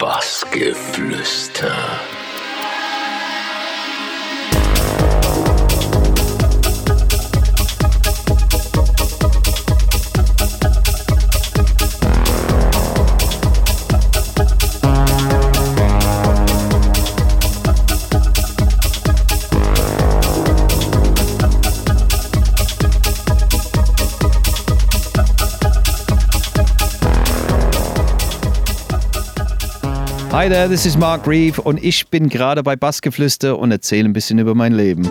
Bassgeflüster. Hi there, this is Mark Reeve und ich bin gerade bei Bassgeflüster und erzähle ein bisschen über mein Leben.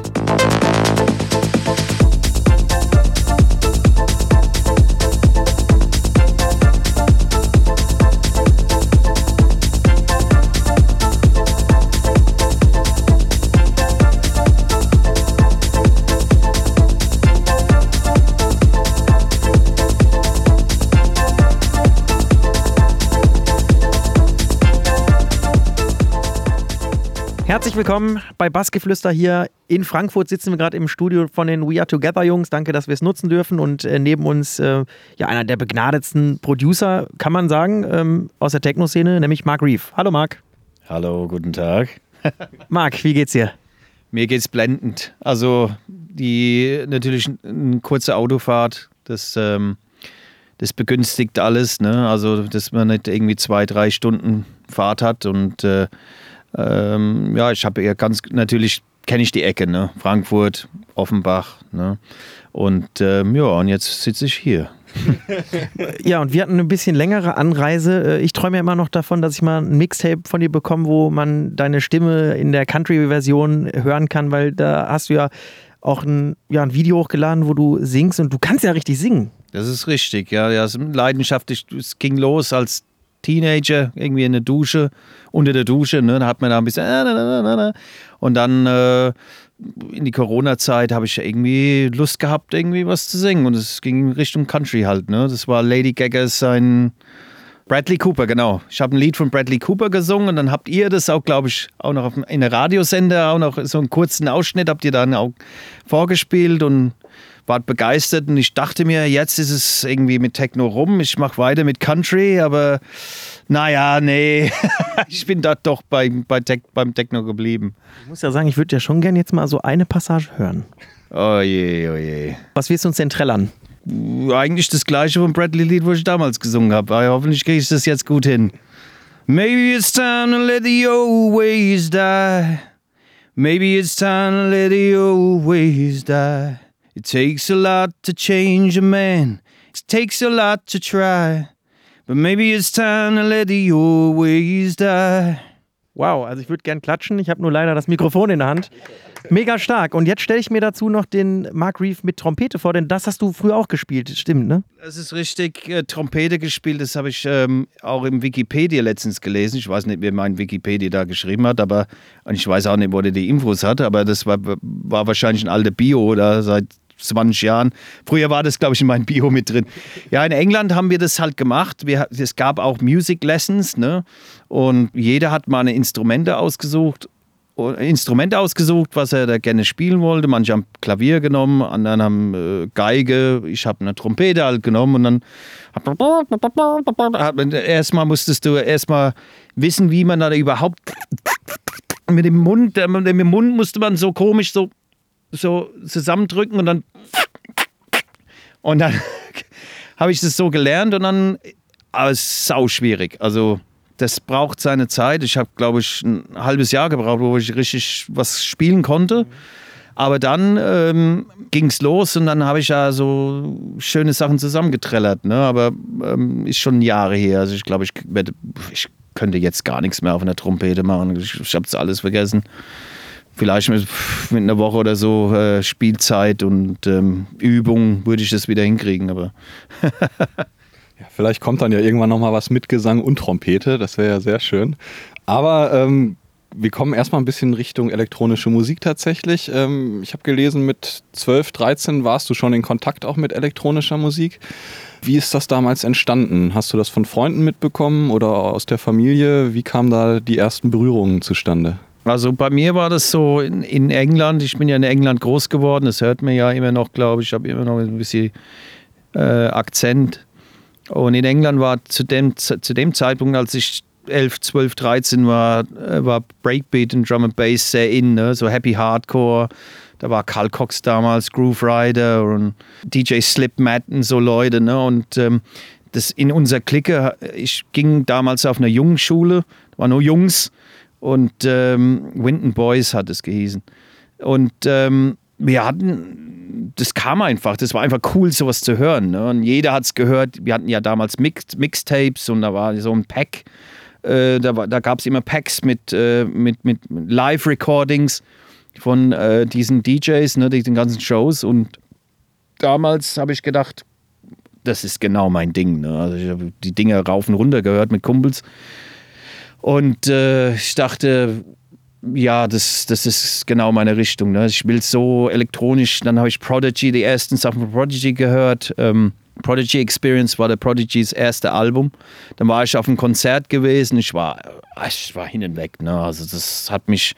Willkommen bei Bassgeflüster hier in Frankfurt. Sitzen wir gerade im Studio von den We Are Together Jungs. Danke, dass wir es nutzen dürfen. Und äh, neben uns äh, ja einer der begnadetsten Producer, kann man sagen, ähm, aus der Techno-Szene, nämlich Mark Reeve. Hallo Mark. Hallo, guten Tag. Mark, wie geht's dir? Mir geht's blendend. Also die natürlich eine kurze Autofahrt, das, ähm, das begünstigt alles. Ne? Also dass man nicht irgendwie zwei, drei Stunden Fahrt hat und äh, ähm, ja, ich habe ja ganz natürlich kenne ich die Ecke, ne? Frankfurt, Offenbach, ne? Und ähm, ja, und jetzt sitze ich hier. Ja, und wir hatten eine bisschen längere Anreise. Äh, Ich träume ja immer noch davon, dass ich mal ein Mixtape von dir bekomme, wo man deine Stimme in der Country-Version hören kann, weil da hast du ja auch ein, ja, ein Video hochgeladen, wo du singst und du kannst ja richtig singen. Das ist richtig, ja, ja, leidenschaftlich. Es ging los als Teenager, irgendwie in der Dusche, unter der Dusche, ne? Da hat man da ein bisschen äh, und dann äh, in die Corona-Zeit habe ich irgendwie Lust gehabt, irgendwie was zu singen und es ging in Richtung Country halt, ne? Das war Lady Gagas sein Bradley Cooper, genau. Ich habe ein Lied von Bradley Cooper gesungen und dann habt ihr das auch, glaube ich, auch noch auf, in einer Radiosender, auch noch so einen kurzen Ausschnitt habt ihr dann auch vorgespielt und wart begeistert und ich dachte mir, jetzt ist es irgendwie mit Techno rum, ich mache weiter mit Country, aber naja, nee, ich bin da doch bei, bei Tech, beim Techno geblieben. Ich muss ja sagen, ich würde ja schon gern jetzt mal so eine Passage hören. Oh je, oh je. Was willst du uns denn trällern? Eigentlich das gleiche vom Bradley-Lied, was ich damals gesungen habe. Hoffentlich kriege ich das jetzt gut hin. Maybe it's time to let the old ways die. Maybe it's time to let the old ways die. It takes a lot to change a man. It takes a lot to try. But maybe it's time to let the old ways die. Wow, also ich würde gern klatschen. Ich habe nur leider das Mikrofon in der Hand. Mega stark. Und jetzt stelle ich mir dazu noch den Mark Reeve mit Trompete vor, denn das hast du früher auch gespielt, stimmt, ne? Das ist richtig. Äh, Trompete gespielt, das habe ich ähm, auch im Wikipedia letztens gelesen. Ich weiß nicht, wer mein Wikipedia da geschrieben hat, aber und ich weiß auch nicht, wo der die Infos hat, aber das war, war wahrscheinlich ein alter Bio oder seit 20 Jahren. Früher war das, glaube ich, in meinem Bio mit drin. Ja, in England haben wir das halt gemacht. Wir, es gab auch Music Lessons, ne? Und jeder hat mal eine Instrumente ausgesucht Instrument ausgesucht, was er da gerne spielen wollte. Manche haben Klavier genommen, andere haben äh, Geige, ich habe eine Trompete halt genommen und dann erstmal musstest du erstmal wissen, wie man da überhaupt mit dem Mund, äh, mit dem Mund musste man so komisch so, so zusammendrücken und dann und dann habe ich das so gelernt und dann aber es ist sau schwierig. Also das braucht seine Zeit. Ich habe, glaube ich, ein halbes Jahr gebraucht, wo ich richtig was spielen konnte. Aber dann ähm, ging es los und dann habe ich ja so schöne Sachen zusammengetrellert. Ne? Aber ähm, ist schon Jahre her. Also ich glaube, ich, ich könnte jetzt gar nichts mehr auf einer Trompete machen. Ich, ich habe es alles vergessen. Vielleicht mit, mit einer Woche oder so äh, Spielzeit und ähm, Übung würde ich das wieder hinkriegen. Aber Ja, vielleicht kommt dann ja irgendwann nochmal was mit Gesang und Trompete, das wäre ja sehr schön. Aber ähm, wir kommen erstmal ein bisschen Richtung elektronische Musik tatsächlich. Ähm, ich habe gelesen, mit 12, 13 warst du schon in Kontakt auch mit elektronischer Musik. Wie ist das damals entstanden? Hast du das von Freunden mitbekommen oder aus der Familie? Wie kamen da die ersten Berührungen zustande? Also bei mir war das so in, in England, ich bin ja in England groß geworden, das hört man ja immer noch, glaube ich, ich habe immer noch ein bisschen äh, Akzent. Und in England war zu dem, zu dem Zeitpunkt, als ich 11, 12, 13 war, äh, war Breakbeat und Drum and Bass sehr in, ne? so Happy Hardcore. Da war Carl Cox damals, Groove Rider und DJ Slip Madden, so Leute. Ne? Und ähm, das in unserer Clique, ich ging damals auf einer Jungschule, war nur Jungs und ähm, Winton Boys hat es gehießen. Und ähm, wir hatten, das kam einfach, das war einfach cool, sowas zu hören. Ne? Und jeder hat es gehört. Wir hatten ja damals Mix, Mixtapes und da war so ein Pack. Äh, da da gab es immer Packs mit, äh, mit, mit Live-Recordings von äh, diesen DJs, ne, diesen ganzen Shows. Und damals habe ich gedacht, das ist genau mein Ding. Ne? Also ich habe die Dinge rauf und runter gehört mit Kumpels. Und äh, ich dachte, ja, das, das ist genau meine Richtung. Ne? Ich will so elektronisch. Dann habe ich Prodigy, die ersten Sachen von Prodigy gehört. Ähm, Prodigy Experience war der Prodigys erste Album. Dann war ich auf einem Konzert gewesen. Ich war, ich war hin und weg. Ne? Also das hat mich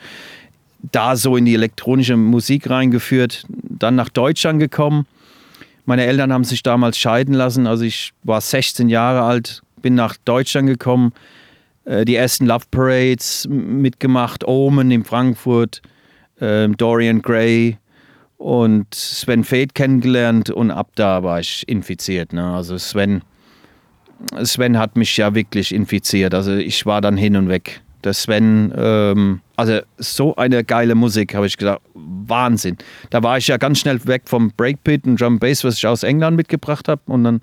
da so in die elektronische Musik reingeführt. Dann nach Deutschland gekommen. Meine Eltern haben sich damals scheiden lassen. Also ich war 16 Jahre alt, bin nach Deutschland gekommen äh, die ersten Love Parades mitgemacht, Omen in Frankfurt, äh, Dorian Gray und Sven Fade kennengelernt und ab da war ich infiziert. Ne? Also Sven, Sven hat mich ja wirklich infiziert. Also ich war dann hin und weg. Der Sven, ähm, also so eine geile Musik, habe ich gesagt, Wahnsinn. Da war ich ja ganz schnell weg vom Breakbeat und Drum Bass, was ich aus England mitgebracht habe und dann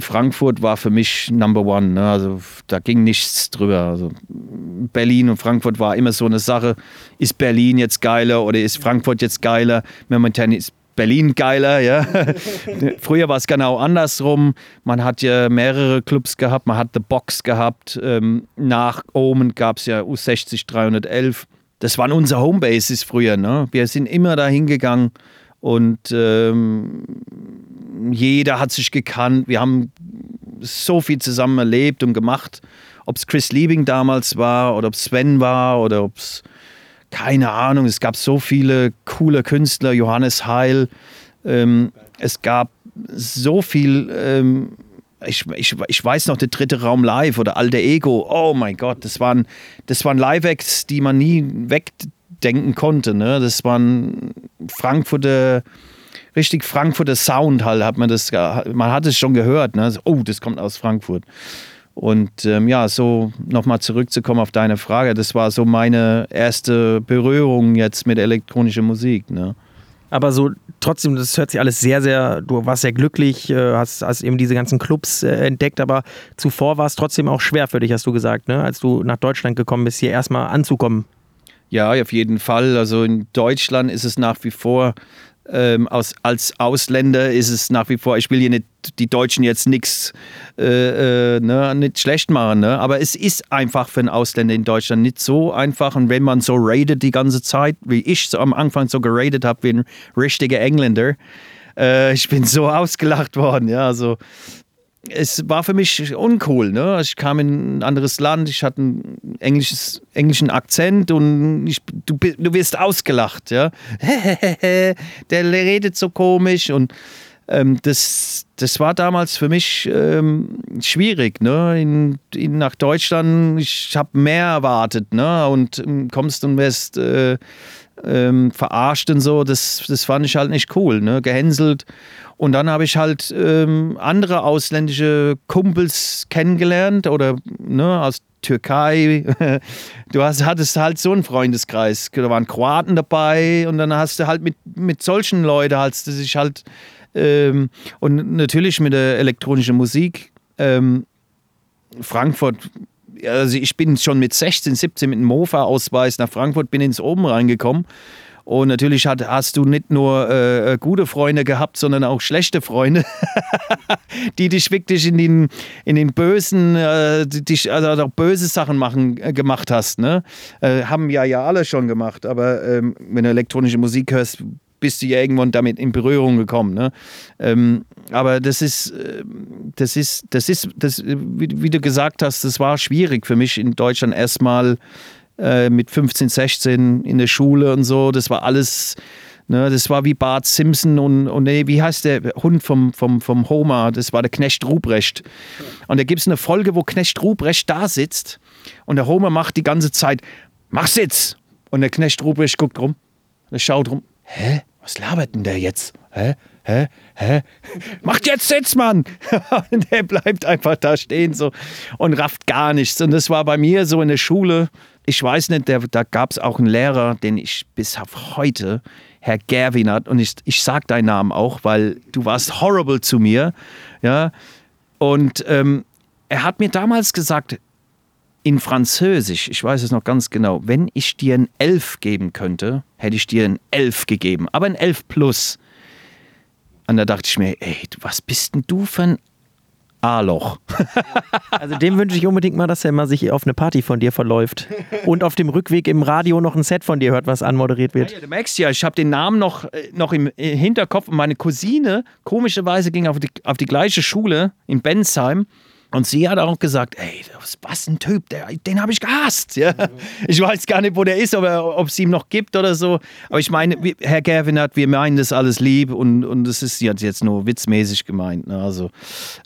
Frankfurt war für mich Number One. Ne? Also da ging nichts drüber. Also Berlin und Frankfurt war immer so eine Sache. Ist Berlin jetzt geiler oder ist Frankfurt jetzt geiler? Momentan ist Berlin geiler, ja. Früher war es genau andersrum. Man hat ja mehrere Clubs gehabt, man hat The Box gehabt. Ähm, nach Omen gab es ja U60 311. Das waren unsere Homebases früher. Ne? Wir sind immer da hingegangen und ähm, jeder hat sich gekannt. Wir haben so viel zusammen erlebt und gemacht. Ob es Chris Liebing damals war oder ob es Sven war oder ob es, keine Ahnung, es gab so viele coole Künstler, Johannes Heil. Ähm, es gab so viel, ähm, ich, ich, ich weiß noch, der dritte Raum live oder Alter Ego. Oh mein Gott, das waren, das waren Live-Acts, die man nie wegdenken konnte. Ne? Das waren Frankfurter richtig Frankfurter Sound halt, hat man das, man hat es schon gehört, ne? oh, das kommt aus Frankfurt. Und ähm, ja, so nochmal zurückzukommen auf deine Frage, das war so meine erste Berührung jetzt mit elektronischer Musik. Ne? Aber so trotzdem, das hört sich alles sehr, sehr, du warst sehr glücklich, äh, hast, hast eben diese ganzen Clubs äh, entdeckt, aber zuvor war es trotzdem auch schwer für dich, hast du gesagt, ne? als du nach Deutschland gekommen bist, hier erstmal anzukommen. Ja, auf jeden Fall. Also in Deutschland ist es nach wie vor ähm, aus, als Ausländer ist es nach wie vor, ich will hier nicht die Deutschen jetzt nichts äh, äh, ne, nicht schlecht machen, ne? aber es ist einfach für einen Ausländer in Deutschland nicht so einfach. Und wenn man so rated die ganze Zeit, wie ich so am Anfang so geradet habe, wie ein richtiger Engländer, äh, ich bin so ausgelacht worden. Ja, also es war für mich uncool. Ne? Ich kam in ein anderes Land, ich hatte einen englisches, englischen Akzent und ich, du, du wirst ausgelacht. Ja? Der redet so komisch und ähm, das, das war damals für mich ähm, schwierig. Ne? In, in, nach Deutschland, ich habe mehr erwartet ne? und ähm, kommst und wirst äh, ähm, verarscht und so. Das, das fand ich halt nicht cool. Ne? Gehänselt. Und dann habe ich halt ähm, andere ausländische Kumpels kennengelernt oder ne, aus Türkei. Du hast, hattest halt so einen Freundeskreis. Da waren Kroaten dabei und dann hast du halt mit, mit solchen Leuten, hast du sich halt ähm, und natürlich mit der elektronischen Musik. Ähm, Frankfurt, also ich bin schon mit 16, 17 mit einem Mofa-Ausweis nach Frankfurt, bin ins Oben reingekommen und natürlich hat, hast du nicht nur äh, gute Freunde gehabt, sondern auch schlechte Freunde, die dich wirklich in den, in den bösen, äh, dich, also auch böse Sachen machen, äh, gemacht hast. Ne? Äh, haben ja ja alle schon gemacht, aber ähm, wenn du elektronische Musik hörst, bist du ja irgendwann damit in Berührung gekommen. Ne? Ähm, aber das ist, äh, das ist, das ist, das, wie, wie, du gesagt hast, das war schwierig für mich in Deutschland erstmal äh, mit 15, 16 in der Schule und so. Das war alles Ne, das war wie Bart Simpson und, und nee, wie heißt der Hund vom, vom, vom Homer? Das war der Knecht Ruprecht. Und da gibt es eine Folge, wo Knecht Ruprecht da sitzt und der Homer macht die ganze Zeit, mach Sitz! Und der Knecht Ruprecht guckt rum, der schaut rum, hä? Was labert denn der jetzt? Hä? Hä? Hä? Macht jetzt Sitz, Mann! und der bleibt einfach da stehen so und rafft gar nichts. Und das war bei mir so in der Schule. Ich weiß nicht, der, da gab es auch einen Lehrer, den ich bis auf heute Herr Gerwinert, und ich, ich sage deinen Namen auch, weil du warst horrible zu mir, ja, und ähm, er hat mir damals gesagt, in Französisch, ich weiß es noch ganz genau, wenn ich dir ein Elf geben könnte, hätte ich dir ein Elf gegeben, aber ein Elf plus. Und da dachte ich mir, ey, was bist denn du für ein A-Loch. Also dem wünsche ich unbedingt mal, dass er mal sich auf eine Party von dir verläuft und auf dem Rückweg im Radio noch ein Set von dir hört, was anmoderiert wird. Ja, du merkst ja, ich habe den Namen noch, äh, noch im äh, Hinterkopf und meine Cousine, komischerweise, ging auf die, auf die gleiche Schule in Bensheim. Und sie hat auch gesagt, ey, was ein Typ, der, den habe ich gehasst. Ja. Ich weiß gar nicht, wo der ist, ob es ihm noch gibt oder so. Aber ich meine, Herr Gerwin hat, wir meinen das alles lieb und, und das ist jetzt nur witzmäßig gemeint. Ne? Also,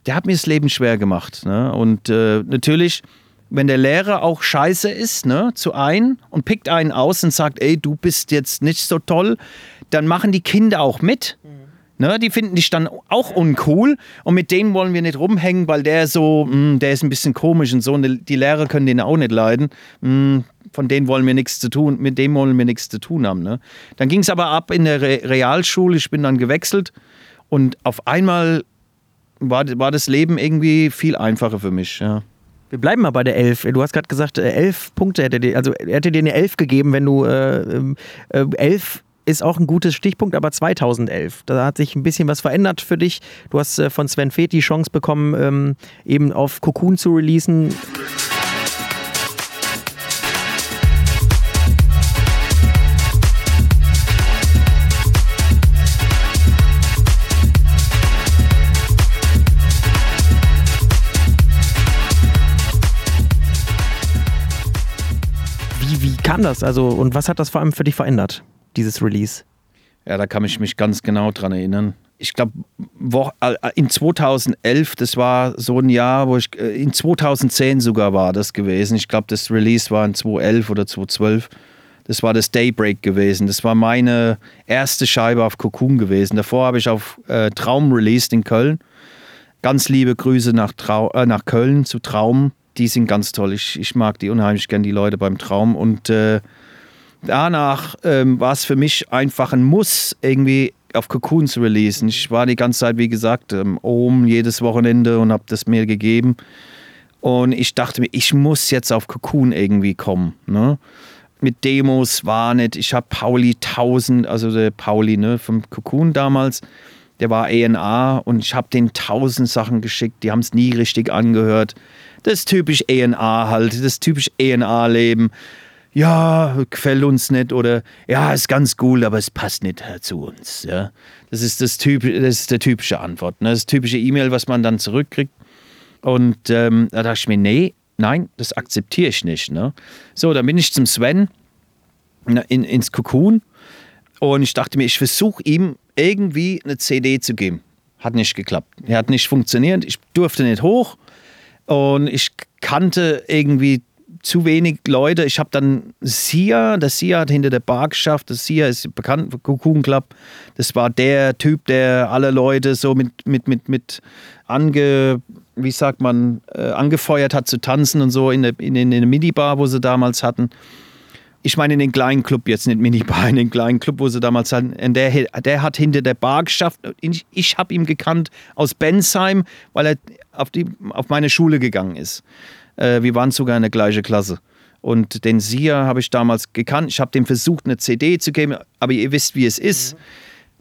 der hat mir das Leben schwer gemacht. Ne? Und äh, natürlich, wenn der Lehrer auch scheiße ist, ne, zu einem und pickt einen aus und sagt, ey, du bist jetzt nicht so toll, dann machen die Kinder auch mit. Ne, die finden dich dann auch uncool und mit denen wollen wir nicht rumhängen, weil der so, mh, hm, der ist ein bisschen komisch und so und die Lehrer können den auch nicht leiden. Mh, hm, von denen wollen wir nichts zu tun, mit dem wollen wir nichts zu tun haben. Ne? Dann ging es aber ab in der Re Realschule, ich bin dann gewechselt und auf einmal war, war das Leben irgendwie viel einfacher für mich. Ja. Wir bleiben mal bei der Elf. Du hast gerade gesagt, äh, elf Punkte hätte dir, also hätte dir eine Elf gegeben, wenn du äh, ähm, äh, elf ist auch ein gutes Stichpunkt, aber 2011. Da hat sich ein bisschen was verändert für dich. Du hast äh, von Sven Feth die Chance bekommen, ähm, eben auf Cocoon zu releasen. Kam das? Also, und was hat das vor allem für dich verändert? Dieses Release? Ja, da kann ich mich ganz genau dran erinnern. Ich glaube, äh, in 2011, das war so ein Jahr, wo ich, äh, in 2010 sogar war das gewesen. Ich glaube, das Release war in 2011 oder 2012. Das war das Daybreak gewesen. Das war meine erste Scheibe auf Cocoon gewesen. Davor habe ich auf äh, Traum released in Köln. Ganz liebe Grüße nach, Trau äh, nach Köln zu Traum. Die sind ganz toll. Ich, ich mag die unheimlich gern, die Leute beim Traum. Und äh, danach ähm, war es für mich einfach ein Muss, irgendwie auf Cocoon zu releasen. Ich war die ganze Zeit, wie gesagt, ähm, oben jedes Wochenende und habe das mir gegeben. Und ich dachte mir, ich muss jetzt auf Cocoon irgendwie kommen. Ne? Mit Demos war nicht. Ich habe Pauli 1000, also der Pauli ne, vom Cocoon damals, der war ENA und ich habe den 1000 Sachen geschickt. Die haben es nie richtig angehört. Das ist typisch ENA halt, das typisch ENA-Leben ja, gefällt uns nicht oder ja, ist ganz cool, aber es passt nicht zu uns. Ja. Das, ist das, typ, das ist der typische Antwort. Ne? Das typische E-Mail, was man dann zurückkriegt. Und ähm, da dachte ich mir, nee, nein, das akzeptiere ich nicht. Ne? So, dann bin ich zum Sven in, ins Cocoon und ich dachte mir, ich versuche ihm irgendwie eine CD zu geben. Hat nicht geklappt. Er hat nicht funktioniert. Ich durfte nicht hoch und ich kannte irgendwie zu wenig Leute. Ich habe dann Sia, der Sia hat hinter der Bar geschafft. Der Sia ist bekannt für Cocoon Club. Das war der Typ, der alle Leute so mit, mit, mit, mit ange, wie sagt man, äh, angefeuert hat zu tanzen und so in der, in, in der Minibar, wo sie damals hatten. Ich meine in den kleinen Club, jetzt nicht Minibar, in den kleinen Club, wo sie damals hatten. Der, der hat hinter der Bar geschafft. Ich, ich habe ihn gekannt aus Bensheim, weil er auf, die, auf meine Schule gegangen ist. Äh, wir waren sogar in der gleichen Klasse. Und den Sia habe ich damals gekannt. Ich habe dem versucht, eine CD zu geben, aber ihr wisst, wie es ist. Mhm.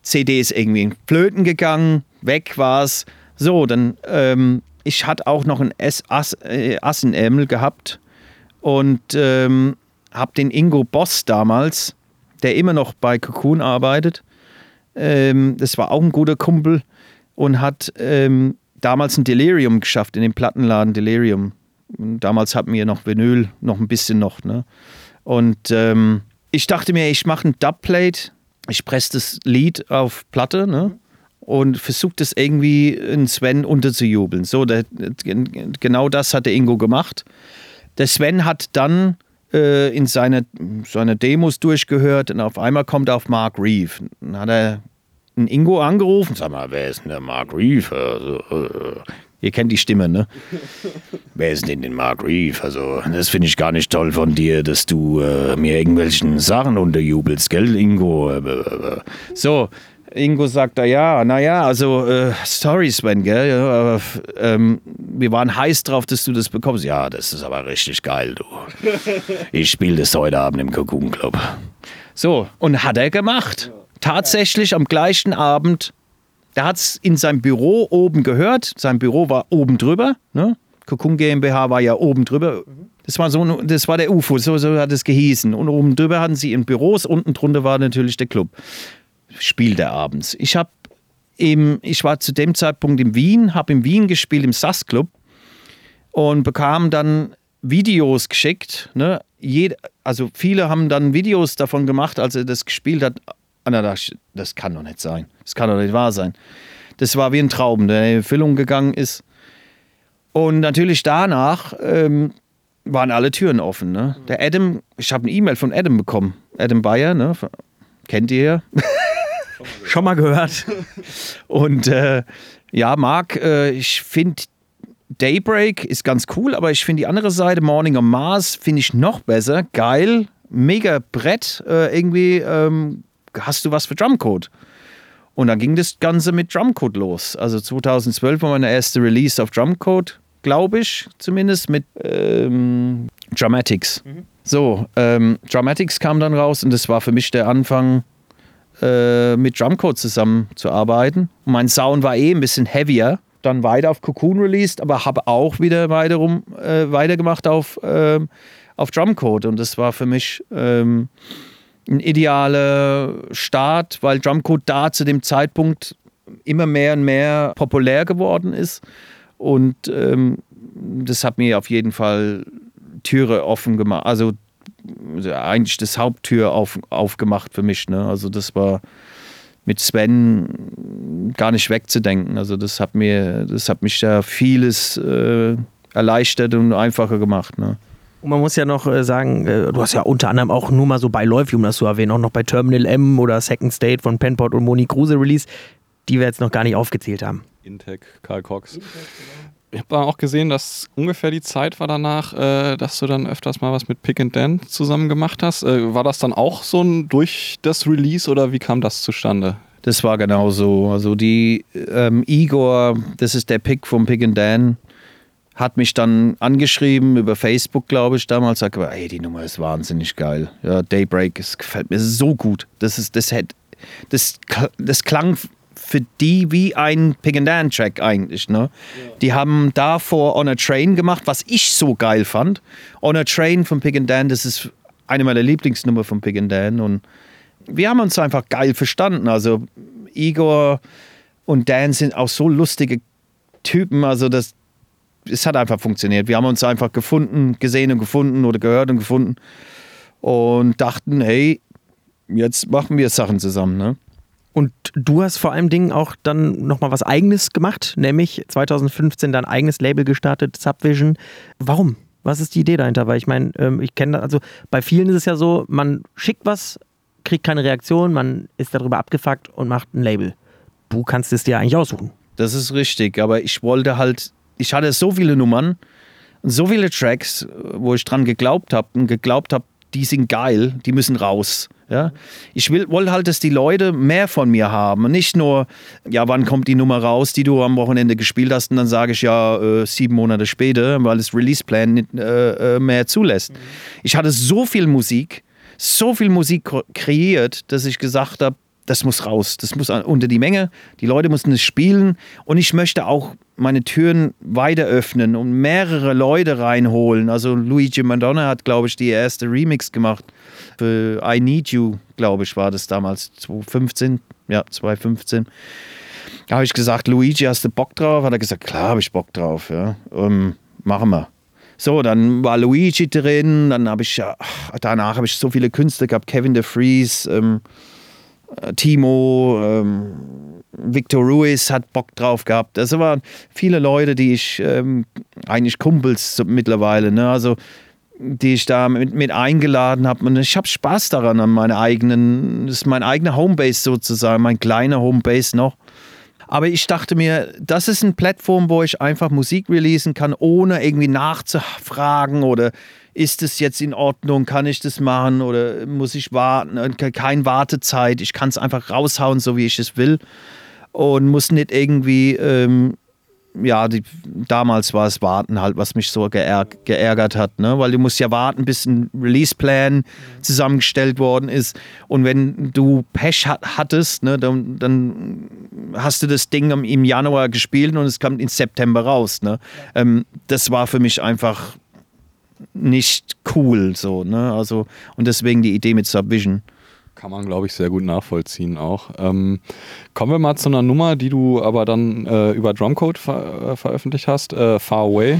CD ist irgendwie in Flöten gegangen, weg war es. So, dann, ähm, ich hatte auch noch ein S Ass, äh, Assenärmel gehabt und ähm, habe den Ingo Boss damals, der immer noch bei Cocoon arbeitet, ähm, das war auch ein guter Kumpel und hat ähm, damals ein Delirium geschafft in dem Plattenladen Delirium. Damals hatten wir noch Vinyl, noch ein bisschen noch. Ne? Und ähm, ich dachte mir, ich mache ein Dubplate ich presse das Lied auf Platte, ne? Und versuche das irgendwie in Sven unterzujubeln. So, der, genau das hat der Ingo gemacht. Der Sven hat dann äh, in seine, seine Demos durchgehört und auf einmal kommt er auf Mark Reeve. Dann hat er einen Ingo angerufen. Sag mal, wer ist denn der Mark Reeve? Ihr kennt die Stimme, ne? Wer ist denn den Mark Reeve? Also, das finde ich gar nicht toll von dir, dass du äh, mir irgendwelchen Sachen unterjubelst, gell, Ingo? So, Ingo sagt da, ja, naja, also, äh, sorry, Sven, gell? Aber, ähm, wir waren heiß drauf, dass du das bekommst. Ja, das ist aber richtig geil, du. Ich spiele das heute Abend im Cocoon Club. So, und hat er gemacht. Tatsächlich am gleichen Abend der hat es in seinem Büro oben gehört. Sein Büro war oben drüber. Ne? Cocoon GmbH war ja oben drüber. Das war, so, das war der UFO, so, so hat es gehießen. Und oben drüber hatten sie in Büros, unten drunter war natürlich der Club. Spielt er abends. Ich habe ich war zu dem Zeitpunkt in Wien, habe in Wien gespielt im SAS Club und bekam dann Videos geschickt. Ne? Jed, also viele haben dann Videos davon gemacht, als er das gespielt hat. Ah, das, das kann doch nicht sein. Das kann doch nicht wahr sein. Das war wie ein Traum, der in Erfüllung gegangen ist. Und natürlich danach ähm, waren alle Türen offen. Ne? Der Adam, ich habe eine E-Mail von Adam bekommen. Adam Bayer, ne? kennt ihr ja. Schon mal gehört. Und äh, ja, Marc, äh, ich finde Daybreak ist ganz cool, aber ich finde die andere Seite, Morning on Mars, finde ich noch besser. Geil, mega Brett, äh, irgendwie ähm, hast du was für Drumcode? Und dann ging das Ganze mit Drumcode los. Also 2012 war meine erste Release auf Drumcode, glaube ich, zumindest mit ähm, Dramatics. Mhm. So, ähm, Dramatics kam dann raus und das war für mich der Anfang, äh, mit Drumcode zusammenzuarbeiten. Und mein Sound war eh ein bisschen heavier. Dann weiter auf Cocoon released, aber habe auch wieder weiterum, äh, weitergemacht auf, äh, auf Drumcode. Und das war für mich ähm, ein idealer Start, weil Drumcode da zu dem Zeitpunkt immer mehr und mehr populär geworden ist. Und ähm, das hat mir auf jeden Fall Türe offen gemacht. Also eigentlich das Haupttür auf, aufgemacht für mich. Ne? Also das war mit Sven gar nicht wegzudenken. Also das hat mir, das hat mich da vieles äh, erleichtert und einfacher gemacht. Ne? Und man muss ja noch äh, sagen, äh, du hast ja unter anderem auch nur mal so beiläufig, um das zu erwähnen, auch noch bei Terminal M oder Second State von Penport und Moni Kruse Release, die wir jetzt noch gar nicht aufgezählt haben. Intec, Karl Cox. Ich habe auch gesehen, dass ungefähr die Zeit war danach, äh, dass du dann öfters mal was mit Pick and Dan zusammen gemacht hast. War das dann auch so ein durch das Release oder wie kam das zustande? Das war genau so. Also die ähm, Igor, das ist der Pick vom Pick and Dan, hat mich dann angeschrieben über Facebook, glaube ich, damals, sagt aber, ey, die Nummer ist wahnsinnig geil. Ja, Daybreak, es gefällt mir so gut. Das ist, das hätte, das, das klang für die wie ein Pig and Dan Track eigentlich. Ne? Ja. Die haben davor On a Train gemacht, was ich so geil fand. On a Train von Pig and Dan, das ist eine meiner Lieblingsnummer von Pig and Dan und wir haben uns einfach geil verstanden. Also Igor und Dan sind auch so lustige Typen, also das, es hat einfach funktioniert. Wir haben uns einfach gefunden, gesehen und gefunden oder gehört und gefunden und dachten, hey, jetzt machen wir Sachen zusammen. Ne? Und du hast vor allem Dingen auch dann nochmal was Eigenes gemacht, nämlich 2015 dein eigenes Label gestartet, Subvision. Warum? Was ist die Idee dahinter? Weil ich meine, ähm, ich kenne, also bei vielen ist es ja so, man schickt was, kriegt keine Reaktion, man ist darüber abgefuckt und macht ein Label. Du kannst es dir eigentlich aussuchen. Das ist richtig, aber ich wollte halt ich hatte so viele Nummern und so viele Tracks, wo ich dran geglaubt habe und geglaubt habe, die sind geil, die müssen raus. Ja? Ich wollte halt, dass die Leute mehr von mir haben. Und nicht nur, ja, wann kommt die Nummer raus, die du am Wochenende gespielt hast, und dann sage ich ja äh, sieben Monate später, weil das Release-Plan nicht äh, äh mehr zulässt. Mhm. Ich hatte so viel Musik, so viel Musik kreiert, dass ich gesagt habe, das muss raus, das muss unter die Menge, die Leute müssen es spielen und ich möchte auch meine Türen weiter öffnen und mehrere Leute reinholen. Also Luigi Madonna hat, glaube ich, die erste Remix gemacht für I Need You, glaube ich, war das damals, 2015, ja, 2015. Da habe ich gesagt, Luigi, hast du Bock drauf? Hat er gesagt, klar habe ich Bock drauf, ja, ähm, machen wir. So, dann war Luigi drin, dann habe ich ja, danach habe ich so viele Künstler gehabt, Kevin De Vries, ähm, äh, Timo, ähm, Victor Ruiz hat Bock drauf gehabt. Das waren viele Leute, die ich ähm, eigentlich Kumpels mittlerweile, ne? also die ich da mit, mit eingeladen habe. Und ich habe Spaß daran, an meiner eigenen, das ist mein eigener Homebase sozusagen, mein kleiner Homebase noch. Aber ich dachte mir, das ist eine Plattform, wo ich einfach Musik releasen kann, ohne irgendwie nachzufragen oder ist es jetzt in Ordnung, kann ich das machen oder muss ich warten, keine Wartezeit, ich kann es einfach raushauen, so wie ich es will und muss nicht irgendwie, ähm, ja, die, damals war es Warten halt, was mich so geärg geärgert hat, ne? weil du musst ja warten, bis ein Release-Plan zusammengestellt worden ist und wenn du Pech hat, hattest, ne, dann, dann, hast du das Ding im Januar gespielt und es kommt im September raus. Ne? Ähm, das war für mich einfach nicht cool so, ne? Also und deswegen die Idee mit Subvision. Kann man, glaube ich, sehr gut nachvollziehen auch. Ähm, kommen wir mal zu einer Nummer, die du aber dann äh, über Drumcode ver äh, veröffentlicht hast, äh, Far Away.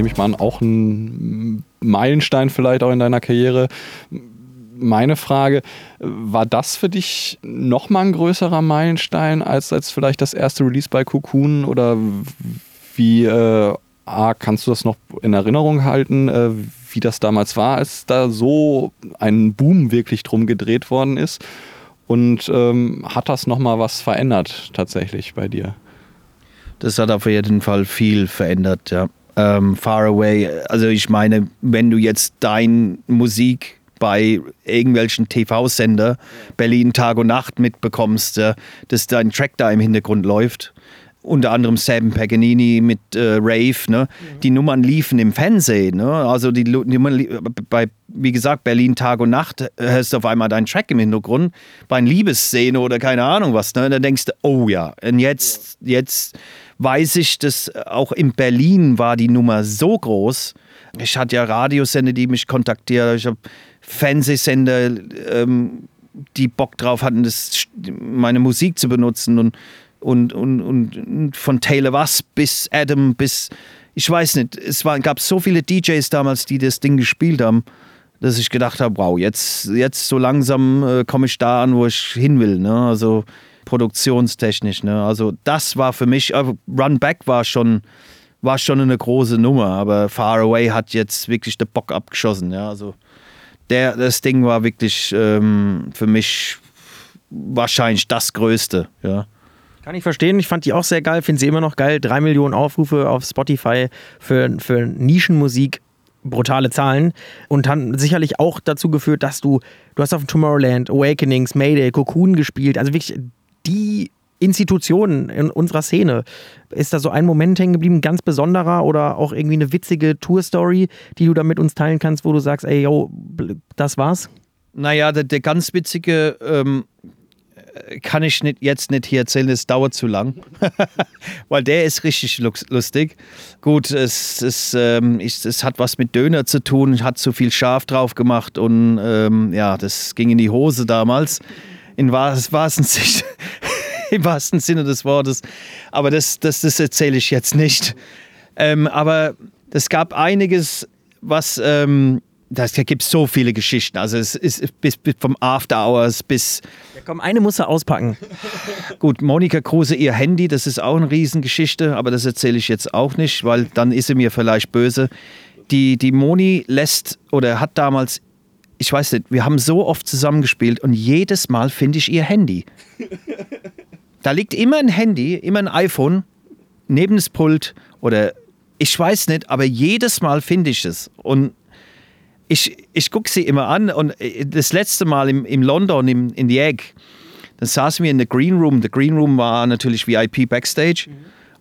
Nehme ich mal an, auch ein Meilenstein vielleicht auch in deiner Karriere. Meine Frage, war das für dich nochmal ein größerer Meilenstein als, als vielleicht das erste Release bei Cocoon oder wie äh, A, kannst du das noch in Erinnerung halten, äh, wie das damals war, als da so ein Boom wirklich drum gedreht worden ist? Und ähm, hat das nochmal was verändert tatsächlich bei dir? Das hat auf jeden Fall viel verändert, ja ähm, Far Away. Also ich meine, wenn du jetzt dein Musik bei irgendwelchen TV-Sender Berlin Tag und Nacht mitbekommst, äh, dass dein Track da im Hintergrund läuft. Unter anderem Sam Paganini mit äh, Rave, ne? Mhm. Die Nummern liefen im Fernsehen, ne? Also die Nummern bei, wie gesagt, Berlin Tag und Nacht hörst du auf einmal deinen Track im Hintergrund, bei einer Liebesszene oder keine Ahnung was, ne? Da denkst du, oh ja, und jetzt, jetzt weiß ich, dass auch in Berlin war die Nummer so groß. Ich hatte ja Radiosender, die mich kontaktiert, ich habe Fernsehsender, ähm, die Bock drauf hatten, das, meine Musik zu benutzen und, und, und, und von Taylor Was bis Adam bis, ich weiß nicht, es war, gab so viele DJs damals, die das Ding gespielt haben, dass ich gedacht habe, wow, jetzt, jetzt so langsam äh, komme ich da an, wo ich hin will. Ne? Also produktionstechnisch. Ne? Also das war für mich, äh, Run Back war schon, war schon eine große Nummer, aber Far Away hat jetzt wirklich den Bock abgeschossen. Ja? Also der, das Ding war wirklich ähm, für mich wahrscheinlich das Größte. Ja. Kann ich verstehen. Ich fand die auch sehr geil, finde sie immer noch geil. Drei Millionen Aufrufe auf Spotify für, für Nischenmusik. Brutale Zahlen und haben sicherlich auch dazu geführt, dass du, du hast auf Tomorrowland, Awakenings, Mayday, Cocoon gespielt, also wirklich die Institutionen in unserer Szene. Ist da so ein Moment hängen geblieben, ganz besonderer oder auch irgendwie eine witzige Tour-Story, die du da mit uns teilen kannst, wo du sagst, ey, yo, das war's? Naja, der, der ganz witzige ähm, kann ich nicht, jetzt nicht hier erzählen, es dauert zu lang, weil der ist richtig lustig. Gut, es, es, ähm, ich, es hat was mit Döner zu tun, hat zu viel Schaf drauf gemacht und ähm, ja, das ging in die Hose damals in wahrsten im wahrsten Sinne des Wortes. Aber das, das, das erzähle ich jetzt nicht. Ähm, aber es gab einiges, was. Ähm, das gibt so viele Geschichten. Also es ist bis, bis vom After Hours bis. Ja, komm, eine muss er auspacken. Gut, Monika Kruse, ihr Handy, das ist auch eine Riesengeschichte, aber das erzähle ich jetzt auch nicht, weil dann ist sie mir vielleicht böse. Die, die Moni lässt oder hat damals ich weiß nicht, wir haben so oft zusammengespielt und jedes Mal finde ich ihr Handy. Da liegt immer ein Handy, immer ein iPhone neben das Pult oder ich weiß nicht, aber jedes Mal finde ich es. Und ich, ich gucke sie immer an und äh, das letzte Mal im, im London, im, in The Egg, dann saßen wir in der Green Room. Der Green Room war natürlich VIP Backstage. Mhm.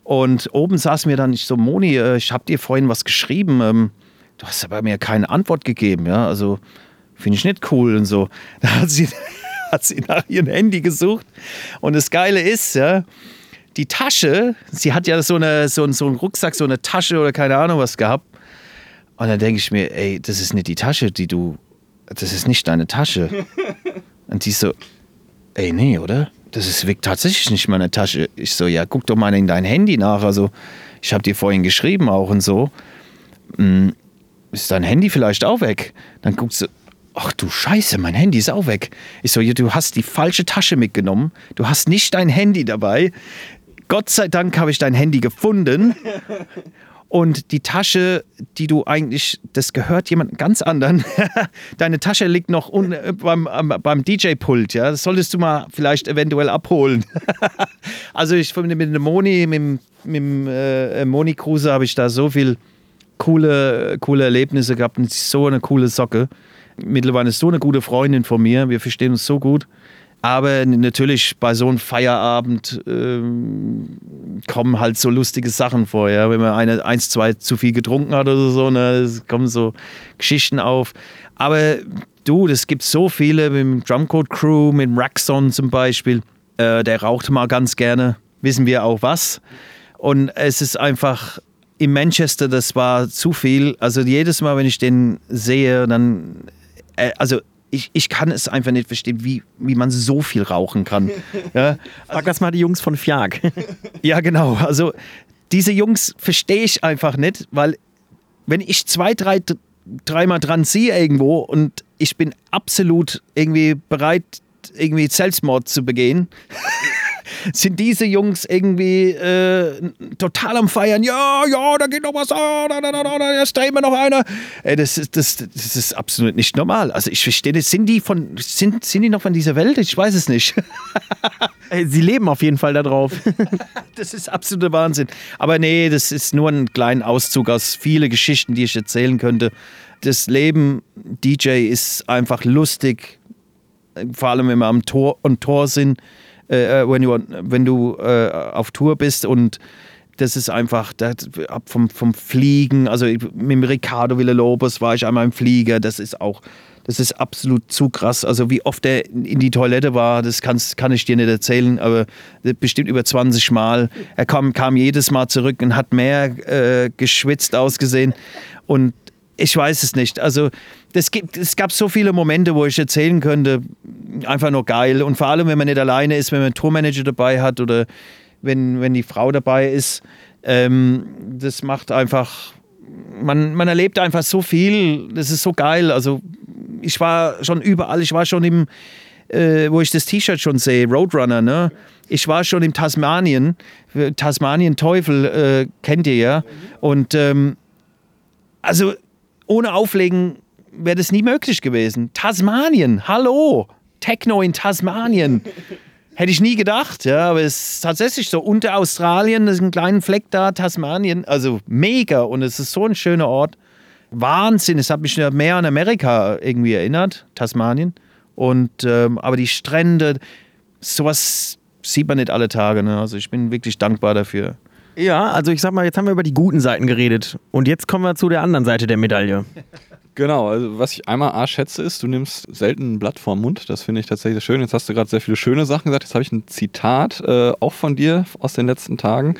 Und oben saßen wir dann, ich so, Moni, äh, ich habe dir vorhin was geschrieben. Ähm, du hast aber mir keine Antwort gegeben. Ja, also finde ich nicht cool und so. Da hat sie, hat sie nach ihrem Handy gesucht. Und das Geile ist, ja, die Tasche, sie hat ja so, eine, so, so einen Rucksack, so eine Tasche oder keine Ahnung was gehabt. Und dann denke ich mir, ey, das ist nicht die Tasche, die du, das ist nicht deine Tasche. Und die so, ey, nee, oder? Das ist wirklich tatsächlich nicht meine Tasche. Ich so, ja, guck doch mal in dein Handy nach. Also, ich habe dir vorhin geschrieben auch und so. Hm, ist dein Handy vielleicht auch weg? Dann guckst du, ach du Scheiße, mein Handy ist auch weg. Ich so, du hast die falsche Tasche mitgenommen. Du hast nicht dein Handy dabei. Gott sei Dank habe ich dein Handy gefunden. Und die Tasche, die du eigentlich, das gehört jemand ganz anderen. Deine Tasche liegt noch un, äh, beim, beim DJ-Pult, ja. Das solltest du mal vielleicht eventuell abholen. also ich mit dem Moni, mit, mit dem äh, Moni Kruse habe ich da so viel coole, coole Erlebnisse gehabt und so eine coole Socke. Mittlerweile so eine gute Freundin von mir. Wir verstehen uns so gut. Aber natürlich bei so einem Feierabend äh, kommen halt so lustige Sachen vor. Ja? Wenn man eine, eins, zwei zu viel getrunken hat oder so, ne? es kommen so Geschichten auf. Aber du, es gibt so viele mit dem Drumcode Crew, mit Raxon zum Beispiel. Äh, der raucht mal ganz gerne, wissen wir auch was. Und es ist einfach in Manchester, das war zu viel. Also jedes Mal, wenn ich den sehe, dann, äh, also ich, ich kann es einfach nicht verstehen, wie, wie man so viel rauchen kann. Ja? Sag das mal die Jungs von Fiag. ja, genau. Also diese Jungs verstehe ich einfach nicht, weil wenn ich zwei, drei, dreimal dran ziehe irgendwo und ich bin absolut irgendwie bereit, irgendwie Selbstmord zu begehen, sind diese Jungs irgendwie äh, total am Feiern. Ja, ja, da geht noch was, ah, da, da, da, da, jetzt drehen wir noch einer. Ey, das, ist, das, das ist absolut nicht normal. Also ich verstehe das. Sind die, von, sind, sind die noch von dieser Welt? Ich weiß es nicht. Sie leben auf jeden Fall darauf. das ist absoluter Wahnsinn. Aber nee, das ist nur ein kleiner Auszug aus vielen Geschichten, die ich erzählen könnte. Das Leben DJ ist einfach lustig, vor allem wenn wir am Tor und Tor sind äh, äh, wenn du, wenn du äh, auf Tour bist und das ist einfach das, vom, vom Fliegen, also mit Ricardo Villalobos war ich einmal im Flieger, das ist auch, das ist absolut zu krass. Also wie oft er in die Toilette war, das kann's, kann ich dir nicht erzählen, aber bestimmt über 20 Mal. Er kam, kam jedes Mal zurück und hat mehr äh, geschwitzt ausgesehen und ich weiß es nicht. Also das gibt, es gab so viele Momente, wo ich erzählen könnte, einfach nur geil. Und vor allem, wenn man nicht alleine ist, wenn man einen Tourmanager dabei hat oder wenn, wenn die Frau dabei ist, ähm, das macht einfach, man, man erlebt einfach so viel, das ist so geil. Also ich war schon überall, ich war schon im, äh, wo ich das T-Shirt schon sehe, Roadrunner, ne? Ich war schon im Tasmanien, Tasmanien Teufel äh, kennt ihr ja. Und ähm, also ohne Auflegen wäre das nie möglich gewesen. Tasmanien, hallo, Techno in Tasmanien. Hätte ich nie gedacht, ja, aber es ist tatsächlich so. Unter Australien ist ein kleiner Fleck da, Tasmanien, also mega und es ist so ein schöner Ort. Wahnsinn, es hat mich mehr an Amerika irgendwie erinnert, Tasmanien. Und, ähm, aber die Strände, sowas sieht man nicht alle Tage. Ne? Also ich bin wirklich dankbar dafür. Ja, also ich sag mal, jetzt haben wir über die guten Seiten geredet. Und jetzt kommen wir zu der anderen Seite der Medaille. Genau, also was ich einmal A schätze ist, du nimmst selten ein Blatt vorm Mund. Das finde ich tatsächlich schön. Jetzt hast du gerade sehr viele schöne Sachen gesagt. Jetzt habe ich ein Zitat äh, auch von dir aus den letzten Tagen.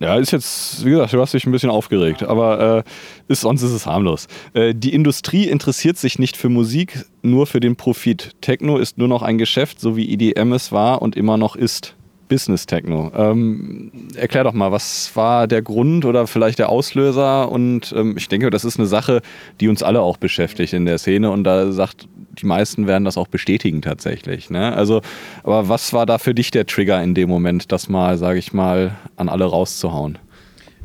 Ja, ist jetzt, wie gesagt, du hast dich ein bisschen aufgeregt, aber äh, ist, sonst ist es harmlos. Äh, die Industrie interessiert sich nicht für Musik, nur für den Profit. Techno ist nur noch ein Geschäft, so wie EDM es war und immer noch ist. Business Techno. Ähm, erklär doch mal, was war der Grund oder vielleicht der Auslöser? Und ähm, ich denke, das ist eine Sache, die uns alle auch beschäftigt in der Szene. Und da sagt, die meisten werden das auch bestätigen tatsächlich. Ne? Also, aber was war da für dich der Trigger in dem Moment, das mal, sage ich mal, an alle rauszuhauen?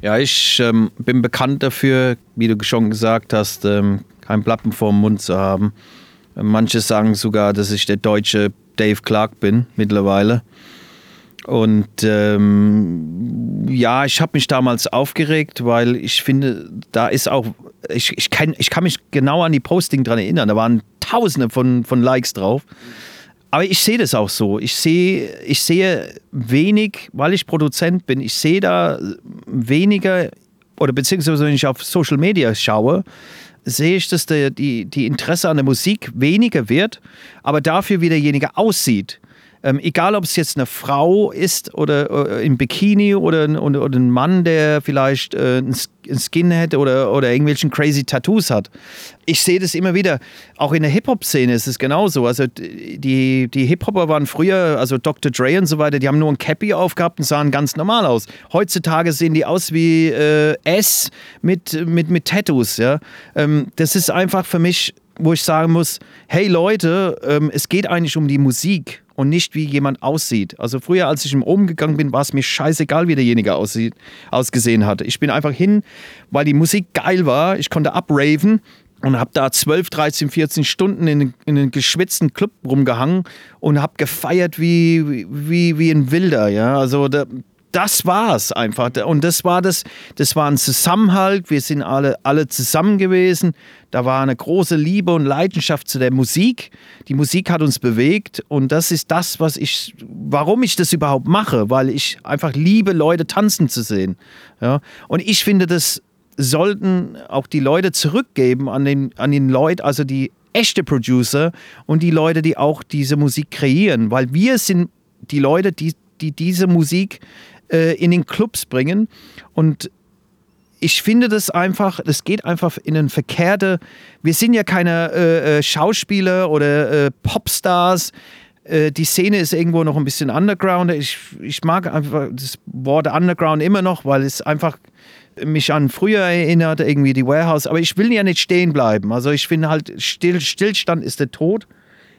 Ja, ich ähm, bin bekannt dafür, wie du schon gesagt hast, ähm, kein Plappen vor dem Mund zu haben. Manche sagen sogar, dass ich der deutsche Dave Clark bin mittlerweile. Und ähm, ja, ich habe mich damals aufgeregt, weil ich finde, da ist auch, ich, ich, kann, ich kann mich genau an die Posting dran erinnern, da waren tausende von, von Likes drauf. Aber ich sehe das auch so. Ich sehe, ich sehe wenig, weil ich Produzent bin, ich sehe da weniger, oder beziehungsweise wenn ich auf Social Media schaue, sehe ich, dass der, die, die Interesse an der Musik weniger wird, aber dafür wie derjenige aussieht. Ähm, egal, ob es jetzt eine Frau ist oder, oder im Bikini oder, oder, oder, ein Mann, der vielleicht äh, ein Skinhead oder, oder irgendwelchen crazy Tattoos hat. Ich sehe das immer wieder. Auch in der Hip-Hop-Szene ist es genauso. Also die, die Hip-Hopper waren früher, also Dr. Dre und so weiter, die haben nur ein Cappy aufgehabt und sahen ganz normal aus. Heutzutage sehen die aus wie äh, S mit, mit, mit Tattoos. Ja? Ähm, das ist einfach für mich, wo ich sagen muss, hey Leute, ähm, es geht eigentlich um die Musik und nicht wie jemand aussieht. Also früher, als ich im Oben gegangen bin, war es mir scheißegal, wie derjenige aussieht, ausgesehen hat. Ich bin einfach hin, weil die Musik geil war. Ich konnte abraven und habe da 12, 13, 14 Stunden in, in einem geschwitzten Club rumgehangen und habe gefeiert wie, wie, wie ein Wilder. Ja? Also da, das war's einfach. Und das war das, das war ein Zusammenhalt. Wir sind alle, alle zusammen gewesen. Da war eine große Liebe und Leidenschaft zu der Musik. Die Musik hat uns bewegt und das ist das, was ich, warum ich das überhaupt mache, weil ich einfach liebe, Leute tanzen zu sehen. Ja? Und ich finde, das sollten auch die Leute zurückgeben an den, an den Leuten, also die echte Producer und die Leute, die auch diese Musik kreieren, weil wir sind die Leute, die, die diese Musik äh, in den Clubs bringen. Und ich finde das einfach, das geht einfach in eine verkehrte. Wir sind ja keine äh, äh, Schauspieler oder äh, Popstars. Äh, die Szene ist irgendwo noch ein bisschen underground. Ich, ich mag einfach das Wort underground immer noch, weil es einfach mich an früher erinnert, irgendwie die Warehouse. Aber ich will ja nicht stehen bleiben. Also ich finde halt, Still, Stillstand ist der Tod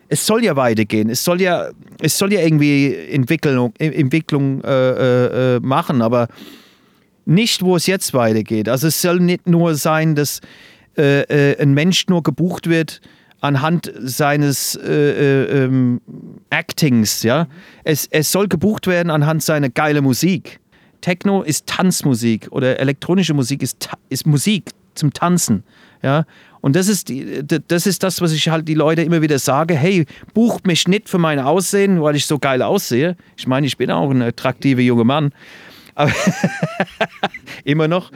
es soll ja weitergehen. Es soll ja, es soll ja irgendwie Entwicklung, Entwicklung äh, äh, äh, machen, aber nicht, wo es jetzt weitergeht. Also es soll nicht nur sein, dass äh, äh ein Mensch nur gebucht wird anhand seines äh, ähm, Actings. Ja? Es, es soll gebucht werden anhand seiner geile Musik. Techno ist Tanzmusik oder elektronische Musik ist, ist Musik zum Tanzen. Ja? Und das ist, die, das ist das, was ich halt die Leute immer wieder sage. Hey, bucht mich nicht für mein Aussehen, weil ich so geil aussehe. Ich meine, ich bin auch ein attraktiver junger Mann. Aber immer noch.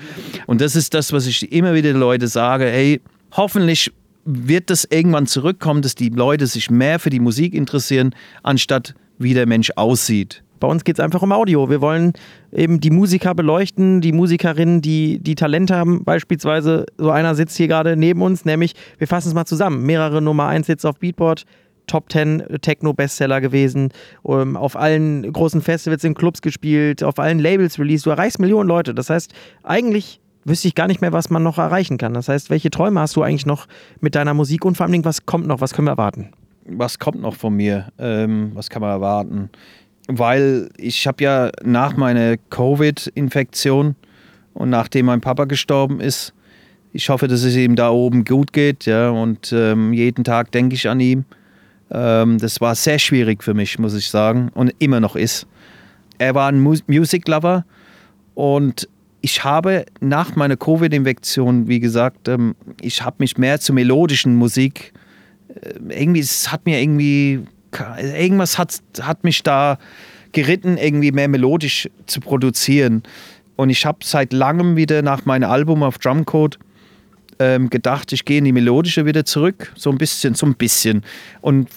Und das ist das, was ich immer wieder den Leuten sage. Hey, hoffentlich wird das irgendwann zurückkommen, dass die Leute sich mehr für die Musik interessieren, anstatt wie der Mensch aussieht. Bei uns geht es einfach um Audio. Wir wollen eben die Musiker beleuchten, die Musikerinnen, die, die Talente haben. Beispielsweise, so einer sitzt hier gerade neben uns, nämlich, wir fassen es mal zusammen. Mehrere Nummer 1 Hits auf Beatport, Top 10 Techno-Bestseller gewesen, ähm, auf allen großen Festivals in Clubs gespielt, auf allen Labels released. Du erreichst Millionen Leute. Das heißt, eigentlich wüsste ich gar nicht mehr, was man noch erreichen kann. Das heißt, welche Träume hast du eigentlich noch mit deiner Musik und vor allem, was kommt noch, was können wir erwarten? Was kommt noch von mir? Ähm, was kann man erwarten? Weil ich habe ja nach meiner Covid-Infektion und nachdem mein Papa gestorben ist, ich hoffe, dass es ihm da oben gut geht, ja, und ähm, jeden Tag denke ich an ihn. Ähm, das war sehr schwierig für mich, muss ich sagen, und immer noch ist. Er war ein Music Lover und ich habe nach meiner Covid-Infektion, wie gesagt, ähm, ich habe mich mehr zur melodischen Musik, äh, irgendwie, es hat mir irgendwie irgendwas hat, hat mich da geritten, irgendwie mehr melodisch zu produzieren. Und ich habe seit langem wieder nach meinem Album auf Drumcode ähm, gedacht, ich gehe in die melodische wieder zurück, so ein bisschen, so ein bisschen. Und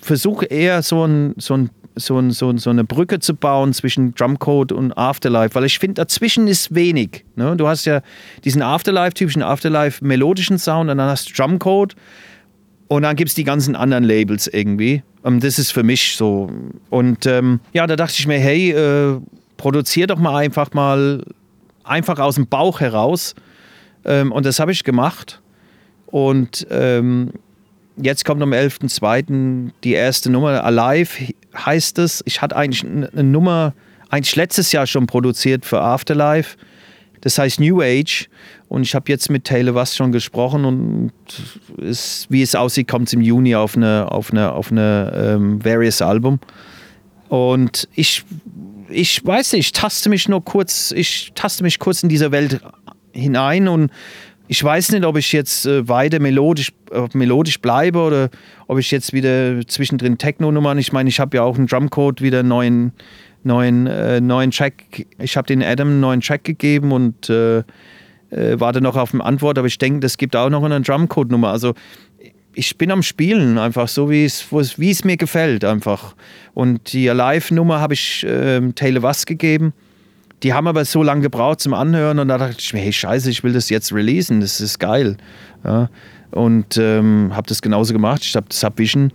versuche eher so, ein, so, ein, so, ein, so, so eine Brücke zu bauen zwischen Drumcode und Afterlife, weil ich finde, dazwischen ist wenig. Ne? Du hast ja diesen Afterlife-typischen Afterlife-melodischen Sound und dann hast du Drumcode und dann gibt es die ganzen anderen Labels irgendwie. Und das ist für mich so. Und ähm, ja, da dachte ich mir, hey, äh, produzier doch mal einfach mal einfach aus dem Bauch heraus. Ähm, und das habe ich gemacht. Und ähm, jetzt kommt am 11.02. die erste Nummer. Alive heißt es. Ich hatte eigentlich eine Nummer, eigentlich letztes Jahr schon produziert für Afterlife. Das heißt New Age. Und ich habe jetzt mit Taylor was schon gesprochen und es, wie es aussieht, kommt es im Juni auf eine, auf eine, auf eine ähm, Various Album. Und ich, ich weiß nicht, ich taste mich nur kurz, ich taste mich kurz in diese Welt hinein und ich weiß nicht, ob ich jetzt äh, weiter melodisch, melodisch bleibe oder ob ich jetzt wieder zwischendrin Techno-Nummern. Ich meine, ich habe ja auch einen Drumcode wieder einen neuen, neuen, äh, neuen Track. Ich habe den Adam einen neuen Track gegeben und äh, äh, warte noch auf eine Antwort, aber ich denke, das gibt auch noch eine Drumcode-Nummer. Also ich bin am Spielen, einfach so, wie es, es mir gefällt, einfach. Und die Live-Nummer habe ich ähm, Taylor Was gegeben. Die haben aber so lange gebraucht zum Anhören und da dachte ich mir, hey, scheiße, ich will das jetzt releasen, das ist geil. Ja, und ähm, habe das genauso gemacht. Ich habe Subvision.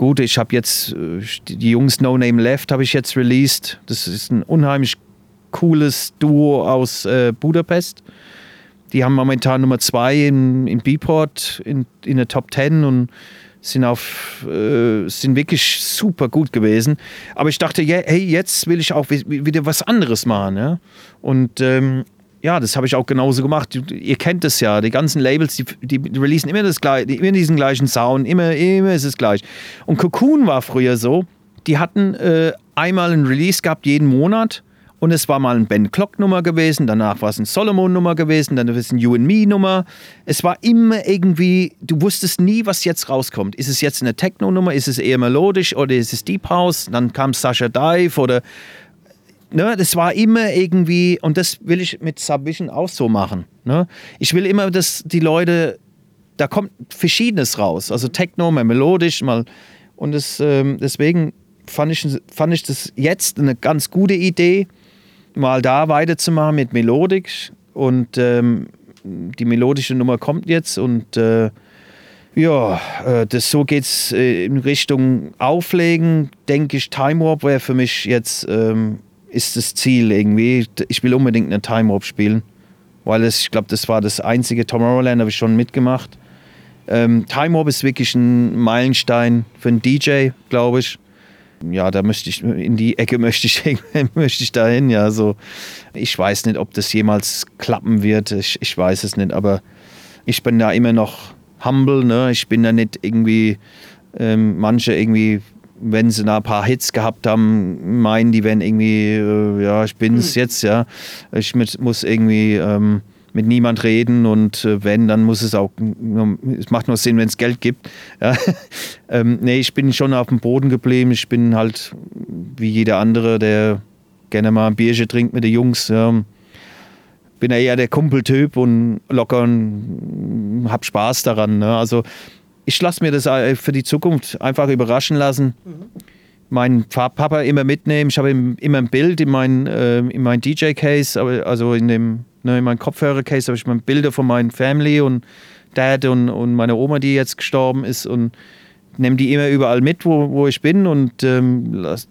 Gut, ich habe jetzt äh, die Jungs No Name Left habe ich jetzt released. Das ist ein unheimlich cooles Duo aus äh, Budapest. Die haben momentan Nummer zwei in, in Beatport in, in der Top 10 und sind auf äh, sind wirklich super gut gewesen. Aber ich dachte, yeah, hey, jetzt will ich auch wieder was anderes machen. Ja? Und ähm, ja, das habe ich auch genauso gemacht. Ihr kennt das ja, die ganzen Labels, die, die releasen immer, das, immer diesen gleichen Sound, immer, immer ist es gleich. Und Cocoon war früher so, die hatten äh, einmal ein Release gehabt jeden Monat und es war mal ein Ben Clock Nummer gewesen, danach war es ein Solomon Nummer gewesen, dann ist es ein You and Me Nummer. Es war immer irgendwie, du wusstest nie, was jetzt rauskommt. Ist es jetzt eine Techno Nummer, ist es eher melodisch oder ist es Deep House? Dann kam Sasha Dive oder ne, das war immer irgendwie, und das will ich mit Subvision auch so machen. Ne? Ich will immer, dass die Leute, da kommt Verschiedenes raus. Also Techno, mal melodisch, mal. Und das, ähm, deswegen fand ich, fand ich das jetzt eine ganz gute Idee mal da weiterzumachen mit Melodik. Und ähm, die melodische Nummer kommt jetzt und äh, ja, äh, das, so geht es äh, in Richtung Auflegen, denke ich. Time Warp wäre für mich jetzt ähm, ist das Ziel irgendwie. Ich will unbedingt eine Time Warp spielen, weil es, ich glaube, das war das einzige Tomorrowland, habe ich schon mitgemacht. Ähm, Time Warp ist wirklich ein Meilenstein für einen DJ, glaube ich ja, da möchte ich, in die Ecke möchte ich, möchte ich dahin, ja, so. Ich weiß nicht, ob das jemals klappen wird, ich, ich weiß es nicht, aber ich bin da immer noch humble, ne, ich bin da nicht irgendwie, ähm, manche irgendwie, wenn sie da ein paar Hits gehabt haben, meinen, die werden irgendwie, äh, ja, ich bin's mhm. jetzt, ja, ich mit, muss irgendwie, ähm, mit niemand reden und äh, wenn, dann muss es auch, es macht nur Sinn, wenn es Geld gibt. Ja. ähm, nee, ich bin schon auf dem Boden geblieben. Ich bin halt wie jeder andere, der gerne mal ein Bierchen trinkt mit den Jungs. Ja. Bin ja eher der Kumpeltyp und locker und hab Spaß daran. Ne? Also ich lasse mir das äh, für die Zukunft einfach überraschen lassen. Mhm. Meinen Papa immer mitnehmen. Ich habe immer ein Bild in mein, äh, mein DJ-Case, also in dem Ne, in meinem Kopfhörer-Case habe ich mal Bilder von meinen Family und Dad und, und meiner Oma, die jetzt gestorben ist und nehme die immer überall mit, wo, wo ich bin und ähm, lass,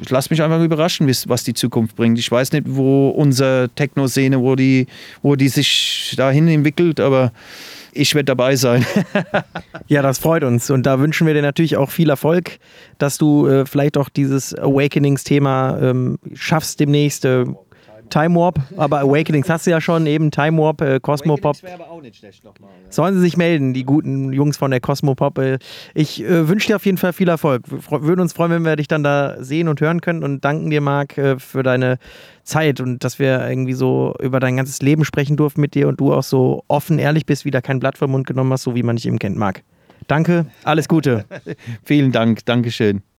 ich lasse mich einfach überraschen, was die Zukunft bringt. Ich weiß nicht, wo unsere Techno-Szene, wo die, wo die sich dahin entwickelt, aber ich werde dabei sein. ja, das freut uns und da wünschen wir dir natürlich auch viel Erfolg, dass du äh, vielleicht auch dieses Awakenings-Thema ähm, schaffst demnächst. Äh, Time Warp, aber Awakenings hast du ja schon, eben Time Warp, äh, Cosmopop. Sollen sie sich melden, die guten Jungs von der Cosmopop. Äh, ich äh, wünsche dir auf jeden Fall viel Erfolg. Wir würden uns freuen, wenn wir dich dann da sehen und hören können und danken dir, Marc, äh, für deine Zeit und dass wir irgendwie so über dein ganzes Leben sprechen durften mit dir und du auch so offen, ehrlich bist, wieder kein Blatt vom Mund genommen hast, so wie man dich eben kennt, Marc. Danke, alles Gute. Vielen Dank, Dankeschön.